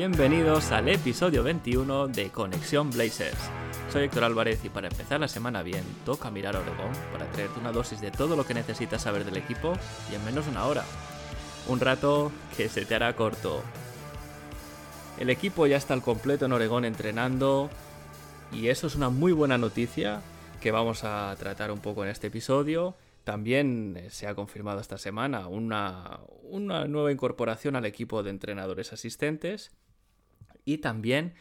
Bienvenidos al episodio 21 de Conexión Blazers. Soy Héctor Álvarez y para empezar la semana bien, toca mirar a Oregón para traerte una dosis de todo lo que necesitas saber del equipo y en menos de una hora. Un rato que se te hará corto. El equipo ya está al completo en Oregón entrenando y eso es una muy buena noticia que vamos a tratar un poco en este episodio. También eh, se ha confirmado esta semana una, una nueva incorporación al equipo de entrenadores asistentes y también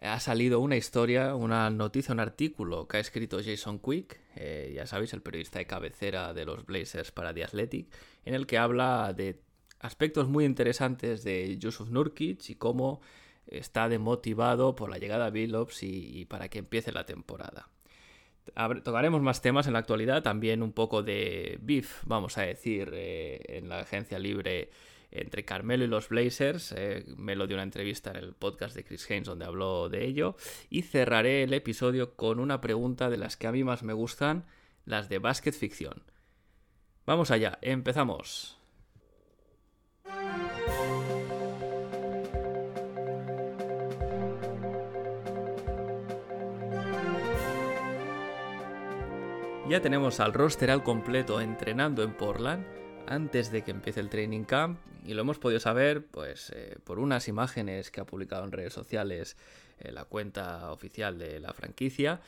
ha salido una historia, una noticia, un artículo que ha escrito Jason Quick, eh, ya sabéis, el periodista de cabecera de los Blazers para The Athletic, en el que habla de aspectos muy interesantes de Yusuf Nurkic y cómo está demotivado por la llegada de Billups y, y para que empiece la temporada. Tocaremos más temas en la actualidad, también un poco de beef, vamos a decir, eh, en la agencia libre entre Carmelo y los Blazers. Eh, me lo dio una entrevista en el podcast de Chris Haynes donde habló de ello. Y cerraré el episodio con una pregunta de las que a mí más me gustan, las de básquet ficción. Vamos allá, empezamos. Ya tenemos al roster al completo entrenando en Portland antes de que empiece el training camp y lo hemos podido saber pues eh, por unas imágenes que ha publicado en redes sociales eh, la cuenta oficial de la franquicia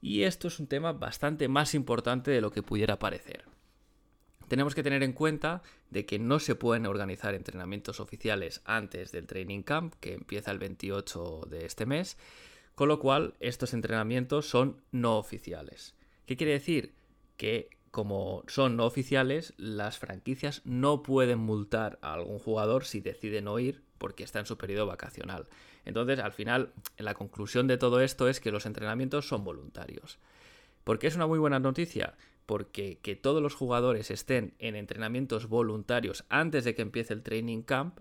y esto es un tema bastante más importante de lo que pudiera parecer. Tenemos que tener en cuenta de que no se pueden organizar entrenamientos oficiales antes del training camp que empieza el 28 de este mes, con lo cual estos entrenamientos son no oficiales. ¿Qué quiere decir? Que como son no oficiales, las franquicias no pueden multar a algún jugador si decide no ir porque está en su periodo vacacional. Entonces, al final, la conclusión de todo esto es que los entrenamientos son voluntarios. ¿Por qué es una muy buena noticia? Porque que todos los jugadores estén en entrenamientos voluntarios antes de que empiece el training camp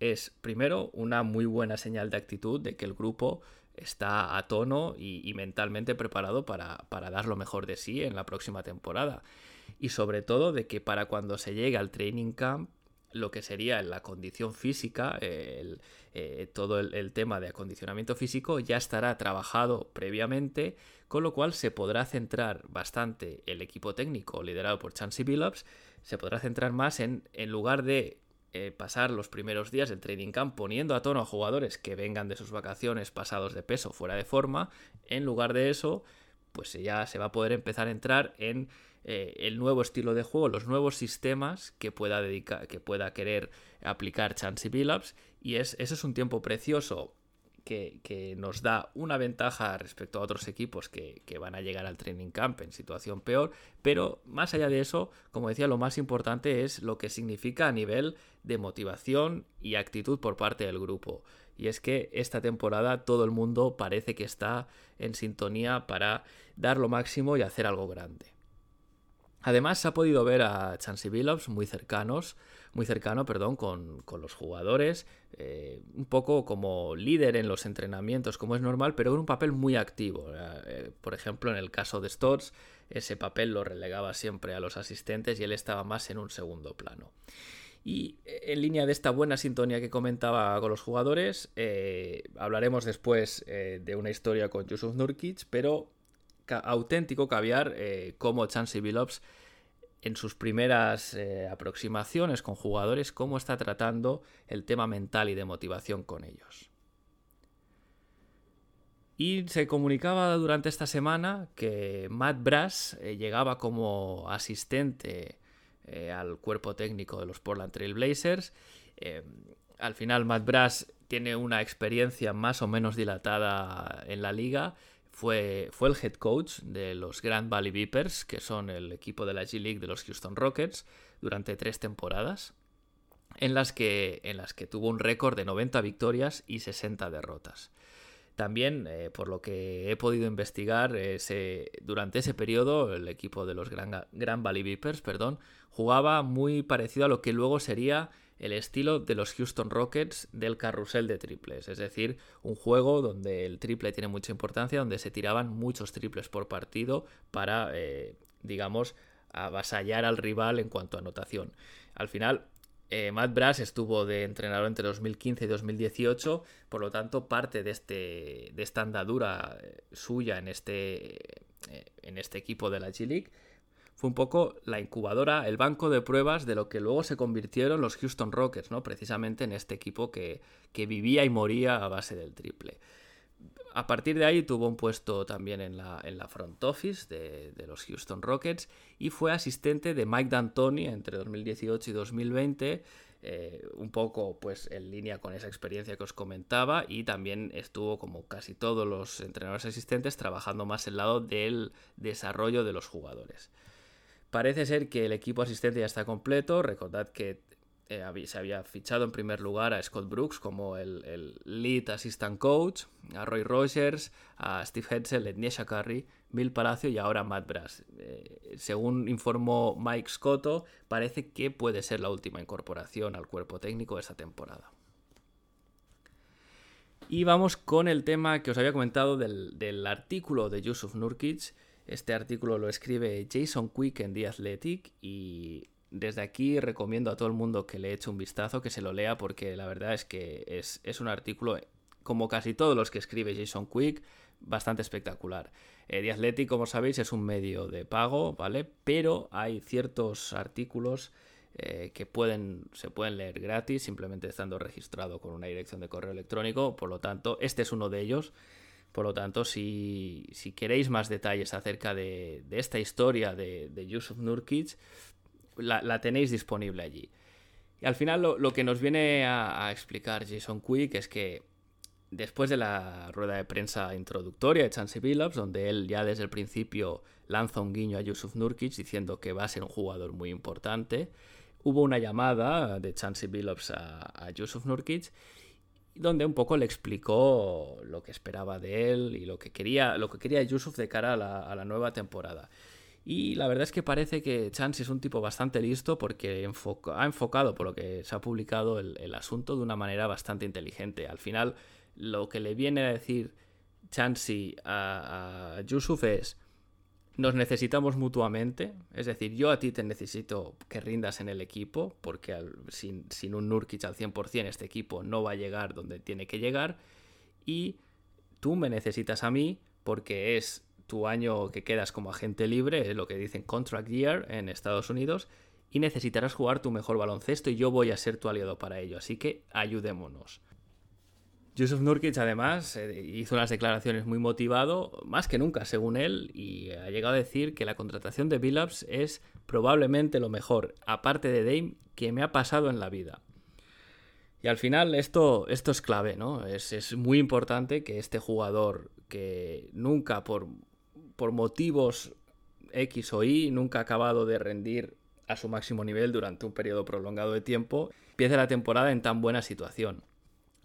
es, primero, una muy buena señal de actitud de que el grupo está a tono y, mentalmente preparado para, para, dar lo mejor de sí en la próxima temporada. Y sobre todo de que para cuando se llegue al training camp, lo que sería la condición física, el, eh, todo el, el, tema de acondicionamiento físico ya estará trabajado previamente, con lo cual se podrá centrar bastante el equipo técnico liderado por Chansey Billups, se podrá centrar más en, en lugar de eh, pasar los primeros días del training camp poniendo a tono a jugadores que vengan de sus vacaciones pasados de peso fuera de forma, en lugar de eso, pues ya se va a poder empezar a entrar en eh, el nuevo estilo de juego, los nuevos sistemas que pueda dedicar, que pueda querer aplicar Chansey Billups, y es, ese es un tiempo precioso que, nos da una ventaja respecto a otros equipos que, que, van a llegar al training camp en situación peor, pero más allá de eso, como decía, lo más importante es lo que significa a nivel de motivación y actitud por parte del grupo. Y es que esta temporada todo el mundo parece que está en sintonía para dar lo máximo y hacer algo grande. Además, se ha podido ver a Chansey Billups muy cercanos, muy cercano, perdón, con, con los jugadores, eh, un poco como líder en los entrenamientos, como es normal, pero en un papel muy activo. Eh, por ejemplo, en el caso de Stotts, ese papel lo relegaba siempre a los asistentes y él estaba más en un segundo plano. Y en línea de esta buena sintonía que comentaba con los jugadores, eh, hablaremos después de una historia con Yusuf Nurkic, pero auténtico caviar eh, como Chansey Billups en sus primeras eh, aproximaciones con jugadores, cómo está tratando el tema mental y de motivación con ellos. Y se comunicaba durante esta semana que Matt Brass eh, llegaba como asistente eh, al cuerpo técnico de los Portland Trail Blazers. Al final Matt Brass tiene una experiencia más o menos dilatada en la liga. Fue, fue, el head coach de los Grand Valley Vipers, que son el equipo de la G League de los Houston Rockets, durante tres temporadas. en las que, en las que tuvo un récord de 90 victorias y 60 derrotas. También, eh, por lo que he podido investigar, durante ese periodo el equipo de los Gran, Gran Valley Vipers perdón, jugaba muy parecido a lo que luego sería el estilo de los Houston Rockets del carrusel de triples, es decir, un juego donde el triple tiene mucha importancia, donde se tiraban muchos triples por partido para, eh, digamos, avasallar al rival en cuanto a anotación. Al final, eh, Matt Brass estuvo de entrenador entre 2015 y 2018, por lo tanto, parte de, este, de esta andadura eh, suya en este, en este equipo de la G-League fue un poco la incubadora, el banco de pruebas de lo que luego se convirtieron los Houston Rockets, ¿no? Precisamente en este equipo que, vivía y moría a base del triple. A partir de ahí tuvo un puesto también en la, en la front office de, los Houston Rockets y fue asistente de Mike D'Antoni entre 2018 y 2020, eh, un poco pues en línea con esa experiencia que os comentaba y también estuvo como casi todos los entrenadores asistentes trabajando más el lado del desarrollo de los jugadores. Parece ser que el equipo asistente ya está completo. Recordad que eh, se había fichado en primer lugar a Scott Brooks como el, lead assistant coach, a Roy Rogers, a Steve Hetzel, Ednesha Curry, Bill Palacio y ahora Matt Brass. Eh, según informó Mike Scotto, parece que puede ser la última incorporación al cuerpo técnico de esta temporada. Y vamos con el tema que os había comentado del, del artículo de Yusuf Nurkic este artículo lo escribe Jason Quick en The Athletic y desde aquí recomiendo a todo el mundo que le eche un vistazo, que se lo lea, porque la verdad es que es, un artículo, como casi todos los que escribe Jason Quick, bastante espectacular. Eh, The Athletic, como sabéis, es un medio de pago, ¿vale? Pero hay ciertos artículos eh, que pueden, se pueden leer gratis, simplemente estando registrado con una dirección de correo electrónico. Por lo tanto, este es uno de ellos. Por lo tanto, si, queréis más detalles acerca de, esta historia de, Yusuf Nurkic, la, tenéis disponible allí. Y al final lo, que nos viene a, explicar Jason Quick es que después de la rueda de prensa introductoria de Chansey Billups, donde él ya desde el principio lanza un guiño a Yusuf Nurkic diciendo que va a ser un jugador muy importante, hubo una llamada de Chansey Billups a, a Yusuf Nurkic donde un poco le explicó lo que esperaba de él y lo que quería, lo que quería Yusuf de cara a la, nueva temporada. Y la verdad es que parece que Chance es un tipo bastante listo porque ha enfocado, por lo que se ha publicado, el, asunto de una manera bastante inteligente. Al final, lo que le viene a decir Chansey a, a Yusuf es nos necesitamos mutuamente, es decir, yo a ti te necesito que rindas en el equipo, porque sin, un Nurkic al 100% este equipo no va a llegar donde tiene que llegar, y tú me necesitas a mí porque es tu año que quedas como agente libre, es lo que dicen contract year en Estados Unidos, y necesitarás jugar tu mejor baloncesto y yo voy a ser tu aliado para ello, así que ayudémonos. Yusuf Nurkic además eh, hizo unas declaraciones muy motivado, más que nunca según él, y ha llegado a decir que la contratación de Billups es probablemente lo mejor, aparte de Dame, que me ha pasado en la vida. Y al final esto, esto es clave, ¿no? Es, muy importante que este jugador que nunca por, por motivos X o Y, nunca ha acabado de rendir a su máximo nivel durante un periodo prolongado de tiempo, empiece la temporada en tan buena situación.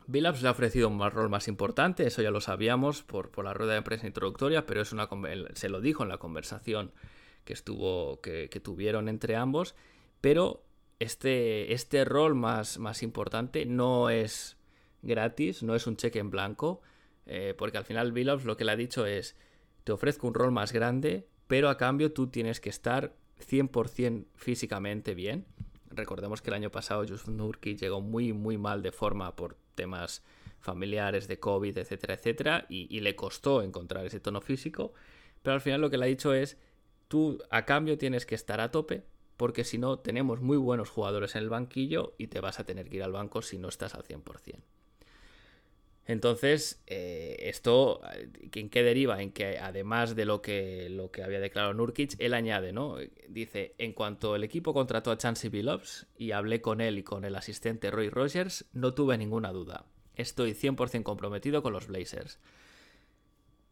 Billups le ha ofrecido un rol más importante, eso ya lo sabíamos por, la rueda de prensa introductoria, pero es una, se lo dijo en la conversación que, estuvo, que, tuvieron entre ambos, pero este, este rol más, más importante no es gratis, no es un cheque en blanco, eh, porque al final Billups lo que le ha dicho es, te ofrezco un rol más grande, pero a cambio tú tienes que estar 100% físicamente bien. Recordemos que el año pasado Yusuf Nurki llegó muy muy mal de forma por temas familiares de COVID, etcétera, etcétera, y, le costó encontrar ese tono físico, pero al final lo que le ha dicho es, tú a cambio tienes que estar a tope, porque si no tenemos muy buenos jugadores en el banquillo y te vas a tener que ir al banco si no estás al 100%. Entonces, eh, esto, ¿en qué deriva? En que además de lo que, lo que había declarado Nurkic, él añade, ¿no? Dice, en cuanto el equipo contrató a Chansey Billups y hablé con él y con el asistente Roy Rogers, no tuve ninguna duda. Estoy 100% comprometido con los Blazers.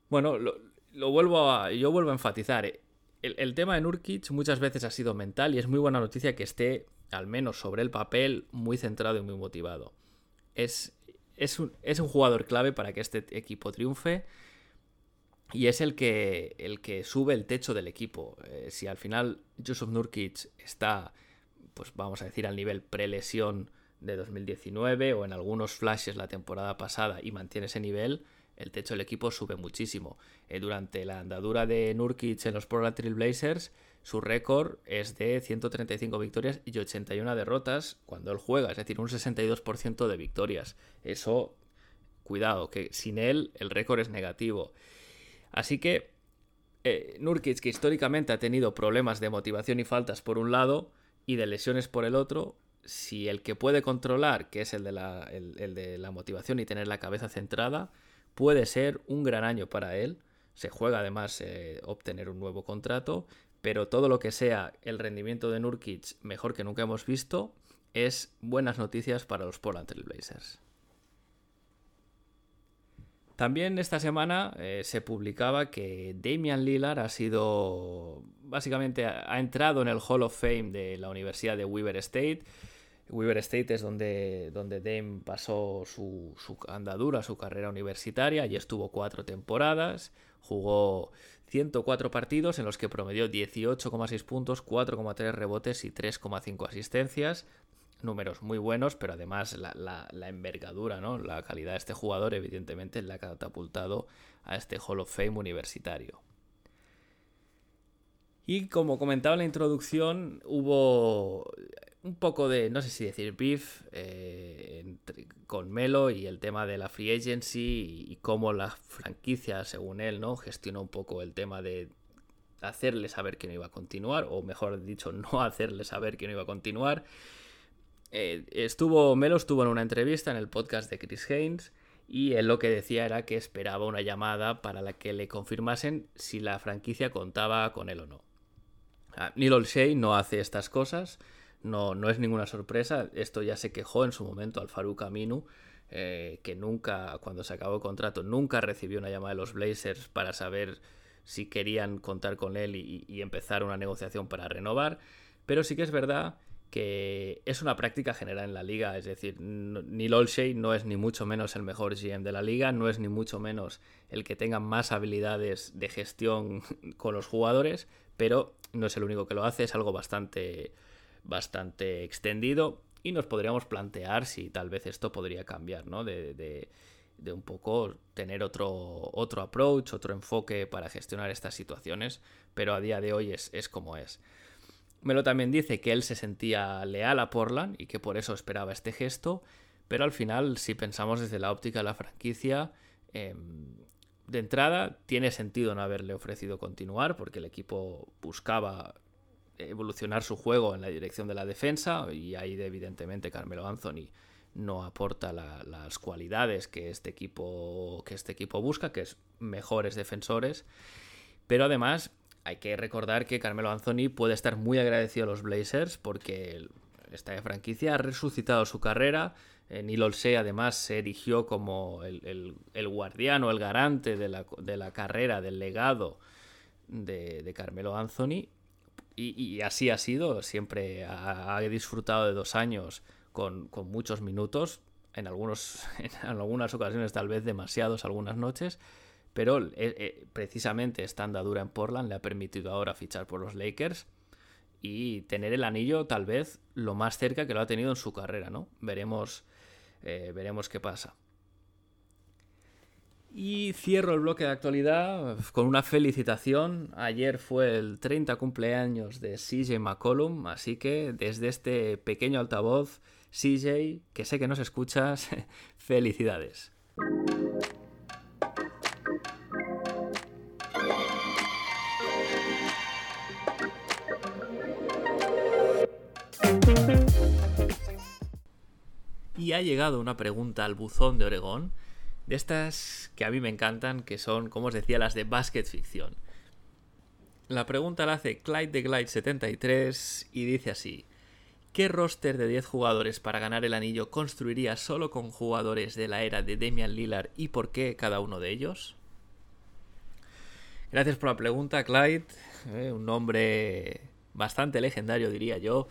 Bueno, lo, vuelvo a, yo vuelvo a enfatizar. El, el tema de Nurkic muchas veces ha sido mental y es muy buena noticia que esté al menos sobre el papel, muy centrado y muy motivado. Es, es, un, es un jugador clave para que este equipo triunfe y es el que, el que sube el techo del equipo. Eh, si al final Joseph Nurkic está, pues vamos a decir, al nivel prelesión de 2019 o en algunos flashes la temporada pasada y mantiene ese nivel, el techo del equipo sube muchísimo. Eh, durante la andadura de Nurkic en los Portland Trail Blazers, su récord es de 135 victorias y 81 derrotas cuando él juega, es decir, un 62% de victorias. Eso, cuidado, que sin él el récord es negativo. Así que eh, que históricamente ha tenido problemas de motivación y faltas por un lado y de lesiones por el otro, si el que puede controlar, que es el de la, el de la motivación y tener la cabeza centrada, puede ser un gran año para él. Se juega además eh, obtener un nuevo contrato, pero todo lo que sea el rendimiento de Nurkic mejor que nunca hemos visto es buenas noticias para los Portland Trail Blazers. También esta semana eh, se publicaba que Damian Lillard ha sido, básicamente, ha entrado en el Hall of Fame de la Universidad de Weaver State Weaver State es donde, donde Dame pasó su, andadura, su carrera universitaria. y estuvo cuatro temporadas. Jugó 104 partidos en los que promedió 18,6 puntos, 4,3 rebotes y 3,5 asistencias. Números muy buenos, pero además la, envergadura, ¿no? la calidad de este jugador, evidentemente, le ha catapultado a este Hall of Fame universitario. Y como comentaba en la introducción, hubo un poco de, no sé si decir beef eh, con Melo y el tema de la free agency y, cómo la franquicia, según él, ¿no? gestionó un poco el tema de hacerle saber que no iba a continuar, o mejor dicho, no hacerle saber que no iba a continuar. Eh, estuvo, Melo estuvo en una entrevista en el podcast de Chris Haynes y él lo que decía era que esperaba una llamada para la que le confirmasen si la franquicia contaba con él o no. Ah, Neil Olshey no hace estas cosas, no, no es ninguna sorpresa. Esto ya se quejó en su momento al Farouk Aminu, eh, que nunca, cuando se acabó el contrato, nunca recibió una llamada de los Blazers para saber si querían contar con él y, empezar una negociación para renovar. Pero sí que es verdad que es una práctica general en la liga, es decir, Neil Olshey no es ni mucho menos el mejor GM de la liga, no es ni mucho menos el que tenga más habilidades de gestión con los jugadores, pero no es el único que lo hace, es algo bastante bastante extendido y nos podríamos plantear si tal vez esto podría cambiar, ¿no? De, un poco tener otro, otro approach, otro enfoque para gestionar estas situaciones, pero a día de hoy es, es como es. Melo también dice que él se sentía leal a Portland y que por eso esperaba este gesto, pero al final, si pensamos desde la óptica de la franquicia, em, de entrada tiene sentido no haberle ofrecido continuar porque el equipo buscaba evolucionar su juego en la dirección de la defensa y ahí evidentemente Carmelo Anthony no aporta las cualidades que este equipo que este equipo busca, que es mejores defensores, pero además hay que recordar que Carmelo Anthony puede estar muy agradecido a los Blazers porque esta franquicia ha resucitado su carrera. Eh, Neil Olsey además se erigió como el, el, guardián o el garante de la, carrera, del legado de, de Carmelo Anthony y, así ha sido, siempre ha, disfrutado de dos años con, muchos minutos, en, algunos, en algunas ocasiones tal vez demasiados, algunas noches, pero eh, eh, precisamente esta andadura en Portland le ha permitido ahora fichar por los Lakers y tener el anillo tal vez lo más cerca que lo ha tenido en su carrera, ¿no? Veremos, eh, veremos qué pasa. Y cierro el bloque de actualidad con una felicitación. Ayer fue el 30 cumpleaños de CJ McCollum, así que desde este pequeño altavoz, CJ, que sé que nos escuchas, felicidades. Y ha llegado una pregunta al buzón de Oregón de estas que a mí me encantan, que son, como os decía, las de basket ficción. La pregunta la hace Clyde de Glide 73 y dice así: ¿Qué roster de 10 jugadores para ganar el anillo construiría solo con jugadores de la era de Damian Lillard y por qué cada uno de ellos? Gracias por la pregunta, Clyde. Eh, un nombre bastante legendario, diría yo.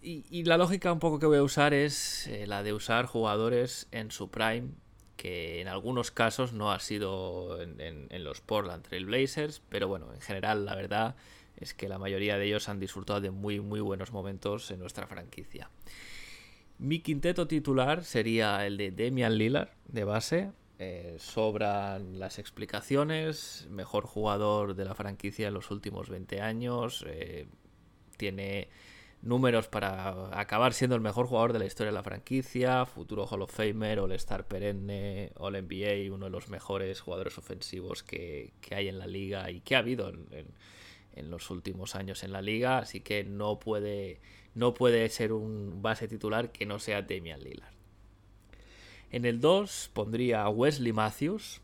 y, la lógica un poco que voy a usar es eh, la de usar jugadores en su prime, que en algunos casos no ha sido en, los Portland Trail Blazers, pero bueno, en general la verdad es que la mayoría de ellos han disfrutado de muy muy buenos momentos en nuestra franquicia. Mi quinteto titular sería el de Damian Lillard de base. Eh, sobran las explicaciones, mejor jugador de la franquicia en los últimos 20 años, eh, tiene números para acabar siendo el mejor jugador de la historia de la franquicia, futuro Hall of Famer, All-Star perenne, All-NBA, uno de los mejores jugadores ofensivos que, hay en la liga y que ha habido en, los últimos años en la liga, así que no puede, no puede ser un base titular que no sea Damian Lillard. En el 2 pondría a Wesley Matthews,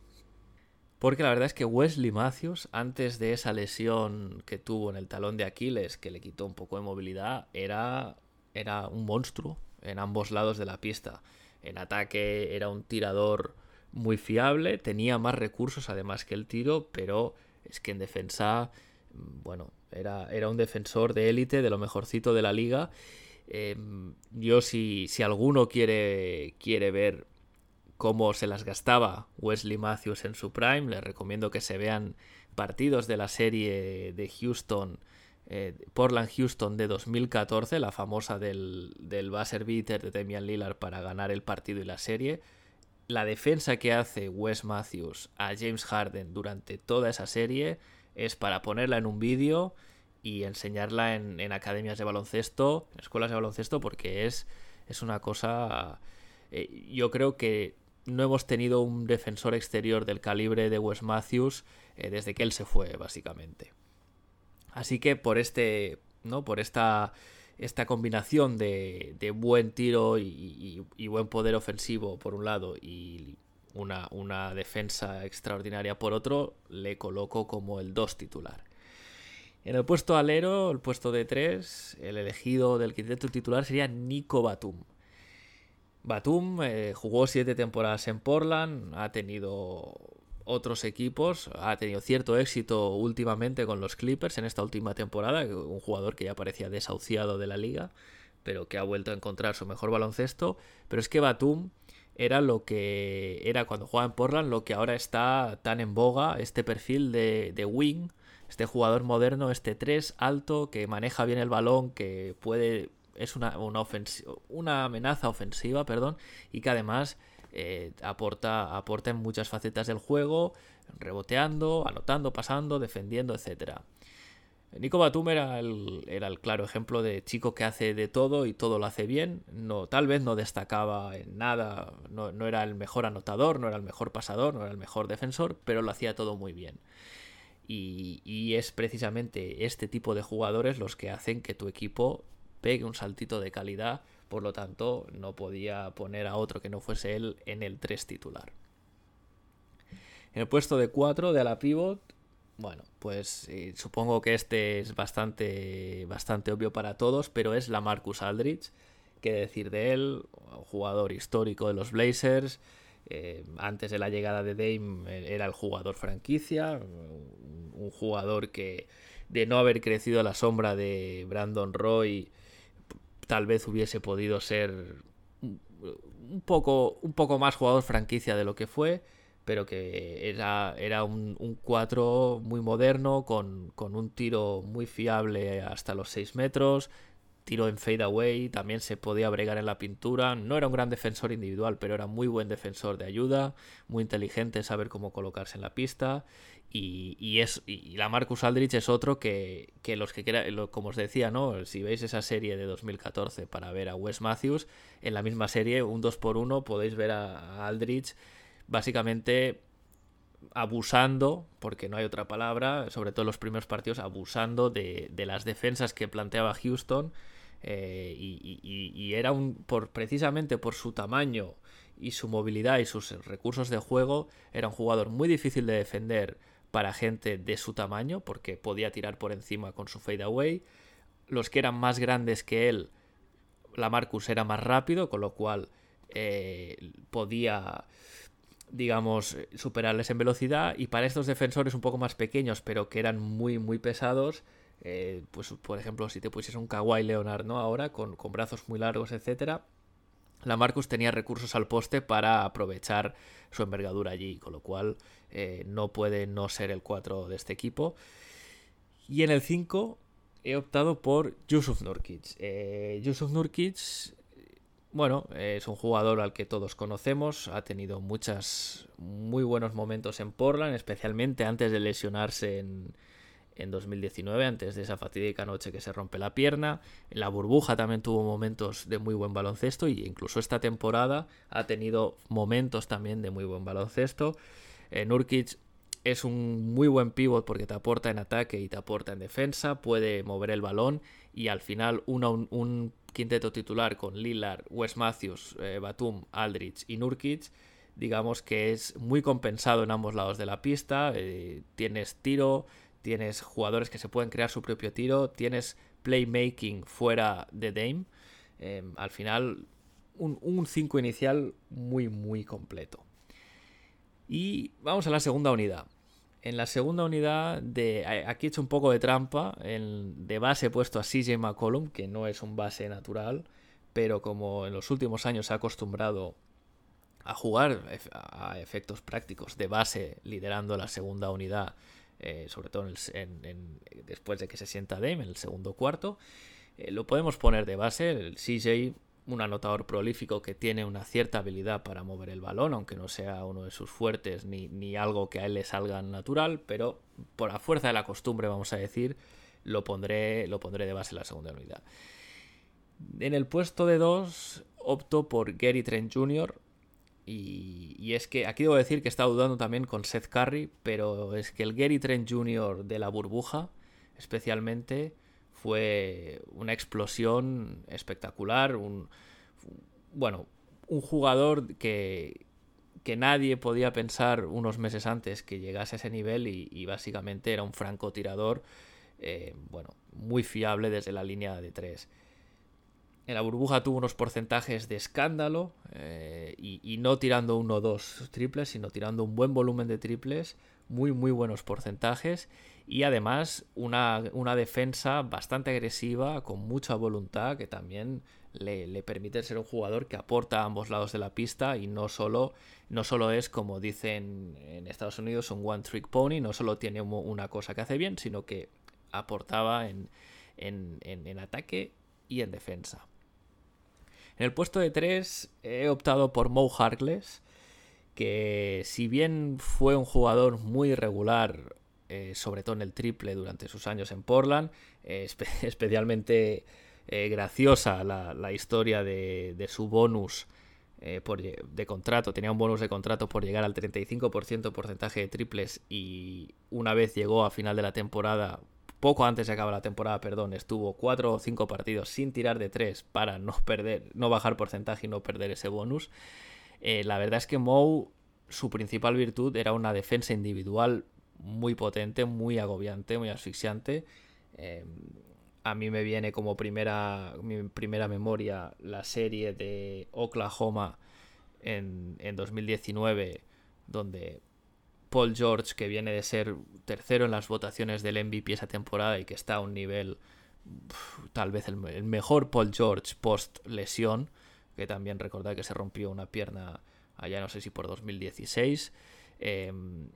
porque la verdad es que Wesley Matthews, antes de esa lesión que tuvo en el talón de Aquiles, que le quitó un poco de movilidad, era, era un monstruo en ambos lados de la pista. En ataque era un tirador muy fiable, tenía más recursos además que el tiro, pero es que en defensa, bueno, era, era un defensor de élite, de lo mejorcito de la liga. Em, yo si, si alguno quiere, quiere ver cómo se las gastaba Wesley Matthews en su prime. Les recomiendo que se vean partidos de la serie de Houston, eh, Portland-Houston de 2014, la famosa del, del buzzer beater de Damian Lillard para ganar el partido y la serie. La defensa que hace Wes Matthews a James Harden durante toda esa serie es para ponerla en un vídeo y enseñarla en, en, academias de baloncesto, en escuelas de baloncesto, porque es, es una cosa... Eh, yo creo que no hemos tenido un defensor exterior del calibre de Wes Matthews eh, desde que él se fue, básicamente. Así que por este. ¿no? Por esta. Esta combinación de, buen tiro y, buen poder ofensivo por un lado y una, una, defensa extraordinaria por otro, le coloco como el 2 titular. En el puesto alero, el puesto de 3, el elegido del quinteto titular sería Nico Batum. Batum eh, jugó siete temporadas en Portland, ha tenido otros equipos, ha tenido cierto éxito últimamente con los Clippers en esta última temporada, un jugador que ya parecía desahuciado de la liga, pero que ha vuelto a encontrar su mejor baloncesto. Pero es que Batum era lo que era cuando jugaba en Portland, lo que ahora está tan en boga, este perfil de, de wing, este jugador moderno, este 3 alto, que maneja bien el balón, que puede es una, una, amenaza ofensiva, perdón, y que además eh, aporta, aporta en muchas facetas del juego, reboteando, anotando, pasando, defendiendo, etc. Nico Batum era el, era el, claro ejemplo de chico que hace de todo y todo lo hace bien. No, tal vez no destacaba en nada, no, no, era el mejor anotador, no era el mejor pasador, no era el mejor defensor, pero lo hacía todo muy bien. Y, y es precisamente este tipo de jugadores los que hacen que tu equipo pegue un saltito de calidad, por lo tanto no podía poner a otro que no fuese él en el 3 titular. En el puesto de 4 de ala pivot, bueno, pues eh, supongo que este es bastante, bastante obvio para todos, pero es la Marcus Aldrich. ¿Qué decir de él? Un jugador histórico de los Blazers. Eh, antes de la llegada de Dame eh, era el jugador franquicia, un, jugador que de no haber crecido a la sombra de Brandon Roy tal vez hubiese podido ser un poco, un poco más jugador franquicia de lo que fue, pero que era, era un 4 muy moderno, con, con, un tiro muy fiable hasta los 6 metros, tiro en fade away, también se podía bregar en la pintura, no era un gran defensor individual, pero era muy buen defensor de ayuda, muy inteligente saber cómo colocarse en la pista. Y, es, y la Marcus Aldrich es otro que, los que quieran, como os decía, ¿no? Si veis esa serie de 2014 para ver a Wes Matthews, en la misma serie, un 2x1, podéis ver a, Aldrich. Básicamente abusando, porque no hay otra palabra, sobre todo en los primeros partidos, abusando de, las defensas que planteaba Houston. Eh, y, era un. Por, precisamente por su tamaño y su movilidad y sus recursos de juego, era un jugador muy difícil de defender para gente de su tamaño, porque podía tirar por encima con su fade away. Los que eran más grandes que él, la Marcus era más rápido, con lo cual eh, podía, digamos, superarles en velocidad. Y para estos defensores un poco más pequeños, pero que eran muy, muy pesados, eh, pues por ejemplo, si te pusieras un Kawhi Leonard, ¿no? Ahora, con, con brazos muy largos, etcétera, la Marcus tenía recursos al poste para aprovechar su envergadura allí, con lo cual eh, no puede no ser el 4 de este equipo. Y en el 5 he optado por Yusuf Nurkic. Eh, Yusuf Nurkic, bueno, es un jugador al que todos conocemos, ha tenido muchos muy buenos momentos en Portland, especialmente antes de lesionarse en, en 2019, antes de esa fatídica noche que se rompe la pierna. En la burbuja también tuvo momentos de muy buen baloncesto y incluso esta temporada ha tenido momentos también de muy buen baloncesto. Eh, Nurkic es un muy buen pivot porque te aporta en ataque y te aporta en defensa, puede mover el balón y al final un, quinteto titular con Lillard, Wes Matthews, eh, Batum, Aldrich y Nurkic digamos que es muy compensado en ambos lados de la pista, eh, tienes tiro, tienes jugadores que se pueden crear su propio tiro, tienes playmaking fuera de Dame. Em, al final, un 5 inicial muy, muy completo. Y vamos a la segunda unidad. En la segunda unidad, de, aquí he hecho un poco de trampa. de base he puesto a CJ McCollum, que no es un base natural, pero como en los últimos años se ha acostumbrado a jugar a efectos prácticos de base liderando la segunda unidad eh, sobre todo después de que se sienta Dame en el segundo cuarto. Eh, lo podemos poner de base, el CJ, un anotador prolífico que tiene una cierta habilidad para mover el balón, aunque no sea uno de sus fuertes ni, algo que a él le salga natural, pero por la fuerza de la costumbre, vamos a decir, lo pondré, lo pondré de base en la segunda unidad. En el puesto de dos opto por Gary Trent Jr., y, es que aquí debo decir que he estado dudando también con Seth Curry, pero es que el Gary Trent Jr. de la burbuja, especialmente, fue una explosión espectacular. Un, bueno, un jugador que, que nadie podía pensar unos meses antes que llegase a ese nivel y, básicamente era un francotirador, eh, bueno, muy fiable desde la línea de tres. En la burbuja tuvo unos porcentajes de escándalo eh, y, no tirando uno o dos triples, sino tirando un buen volumen de triples, muy muy buenos porcentajes y además una, defensa bastante agresiva, con mucha voluntad, que también le, permite ser un jugador que aporta a ambos lados de la pista y no solo, no solo es, como dicen en Estados Unidos, un one trick pony, no solo tiene una cosa que hace bien, sino que aportaba en, en ataque y en defensa. En el puesto de 3 he optado por Mo Harkless, que si bien fue un jugador muy irregular, eh, sobre todo en el triple durante sus años en Portland, eh, especialmente eh, graciosa la, historia de, su bonus de contrato, tenía un bonus de contrato por llegar al 35% porcentaje de triples y una vez llegó a final de la temporada poco antes de acabar la temporada, perdón, estuvo cuatro o cinco partidos sin tirar de tres para no perder, no bajar porcentaje y no perder ese bonus. La verdad es que Mou, su principal virtud era una defensa individual muy potente, muy agobiante, muy asfixiante. Eh, a mí me viene como primera, mi primera memoria la serie de Oklahoma en, en 2019, donde Paul George, que viene de ser tercero en las votaciones del MVP esa temporada y que está a un nivel, tal vez el, mejor Paul George post lesión, que también recordad que se rompió una pierna allá no sé si por 2016. Em,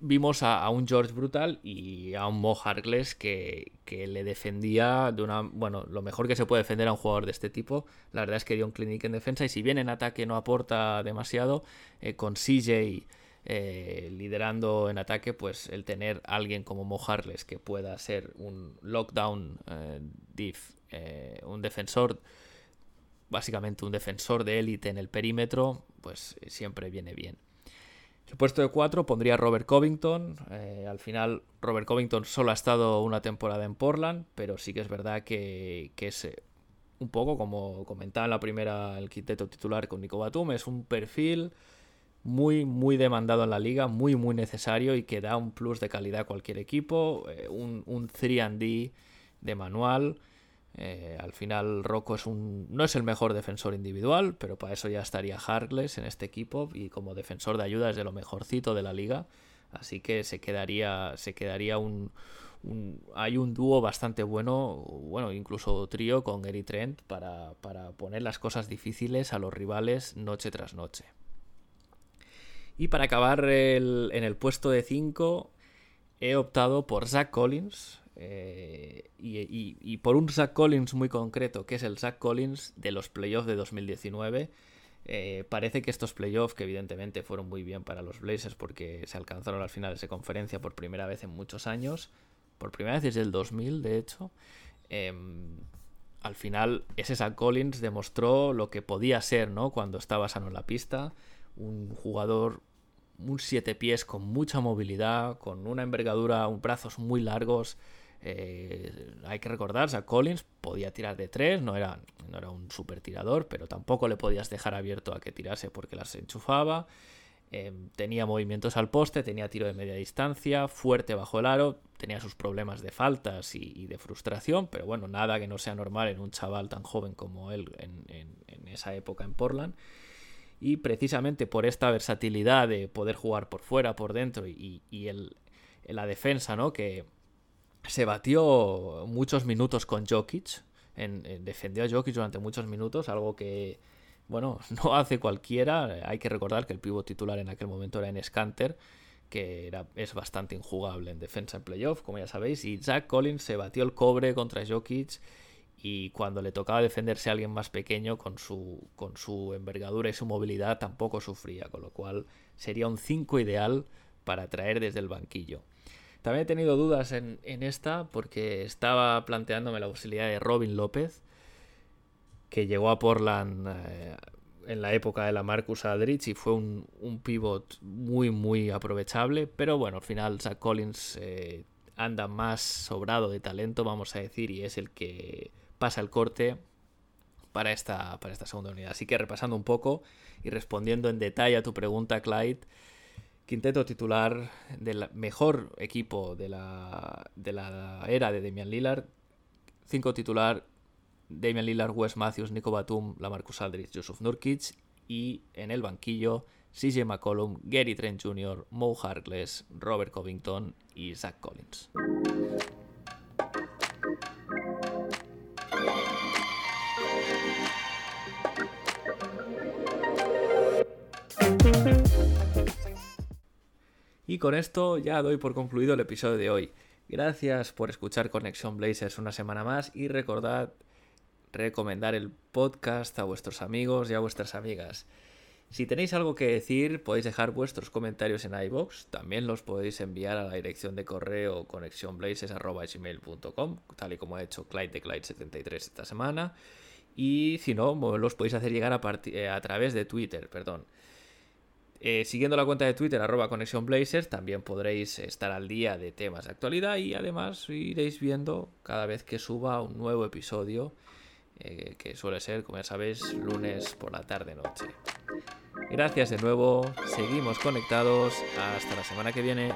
vimos a, un George brutal y a un Mo Harkless que, le defendía de una. Bueno, lo mejor que se puede defender a un jugador de este tipo. La verdad es que dio un clinic en defensa y si bien en ataque no aporta demasiado, eh, con CJ eh, liderando en ataque, pues el tener alguien como Mojarles que pueda ser un lockdown eh, eh, un defensor, básicamente un defensor de élite en el perímetro, pues siempre viene bien. El puesto de 4 pondría Robert Covington. al final, Robert Covington solo ha estado una temporada en Portland, pero sí que es verdad que, es un poco como comentaba en la primera el quinteto titular con Nico Batum, es un perfil muy, muy demandado en la liga, muy, muy necesario y que da un plus de calidad a cualquier equipo. Eh, un, un 3D de manual. Eh, al final, Rocco no es el mejor defensor individual, pero para eso ya estaría Harkless en este equipo y como defensor de ayuda es de lo mejorcito de la liga. Así que se quedaría, se quedaría un, hay un dúo bastante bueno, bueno, incluso trío con Gary Trent para, para poner las cosas difíciles a los rivales noche tras noche. Y para acabar en el puesto de 5 he optado por Zach Collins. Eh, y, por un Zach Collins muy concreto, que es el Zach Collins de los playoffs de 2019. Eh, parece que estos playoffs, que evidentemente fueron muy bien para los Blazers porque se alcanzaron al final de conferencia por primera vez en muchos años, por primera vez desde el 2000 de hecho, em, al final ese Zach Collins demostró lo que podía ser ¿no? cuando estaba sano en la pista, un jugador un siete pies con mucha movilidad, con una envergadura, un brazos muy largos. Eh, hay que recordar, o Collins podía tirar de tres, no era, no era un super tirador, pero tampoco le podías dejar abierto a que tirase porque las enchufaba. Em, tenía movimientos al poste, tenía tiro de media distancia, fuerte bajo el aro, tenía sus problemas de faltas y, de frustración, pero bueno, nada que no sea normal en un chaval tan joven como él en esa época en Portland. Y precisamente por esta versatilidad de poder jugar por fuera, por dentro y, el, la defensa, ¿no? Que se batió muchos minutos con Jokic. En, defendió a Jokic durante muchos minutos, algo que, bueno, no hace cualquiera. Hay que recordar que el pivo titular en aquel momento era en Scanter, que era, es bastante injugable en defensa en playoff, como ya sabéis. Y Zach Collins se batió el cobre contra Jokic y cuando le tocaba defenderse a alguien más pequeño con su, con su envergadura y su movilidad tampoco sufría, con lo cual sería un 5 ideal para traer desde el banquillo. También he tenido dudas en, esta porque estaba planteándome la posibilidad de Robin López, que llegó a Portland eh, en la época de la Marcus Aldrich y fue un, pivot muy muy aprovechable, pero bueno, al final Zach Collins eh, anda más sobrado de talento, vamos a decir, y es el que pasa el corte para esta, para esta segunda unidad. Así que repasando un poco y respondiendo en detalle a tu pregunta, Clyde, quinteto titular del mejor equipo de la, de la era de Damian Lillard, cinco titular, Damian Lillard, Wes Matthews, Nico Batum, Lamarcus Aldridge, Joseph Nurkic y en el banquillo CJ McCollum, Gary Trent Jr., Mo Harkless, Robert Covington y Zach Collins. Y con esto ya doy por concluido el episodio de hoy. Gracias por escuchar Conexión Blazers una semana más y recordad recomendar el podcast a vuestros amigos y a vuestras amigas. Si tenéis algo que decir, podéis dejar vuestros comentarios en iBox. También los podéis enviar a la dirección de correo conexionblazers.gmail.com, tal y como ha hecho Clyde de Clyde73 esta semana. Y si no, los podéis hacer llegar a, eh, a través de Twitter, perdón. Eh, siguiendo la cuenta de Twitter, arroba Conexión también podréis estar al día de temas de actualidad y además iréis viendo cada vez que suba un nuevo episodio, eh, que suele ser, como ya sabéis, lunes por la tarde-noche. Gracias de nuevo, seguimos conectados, hasta la semana que viene.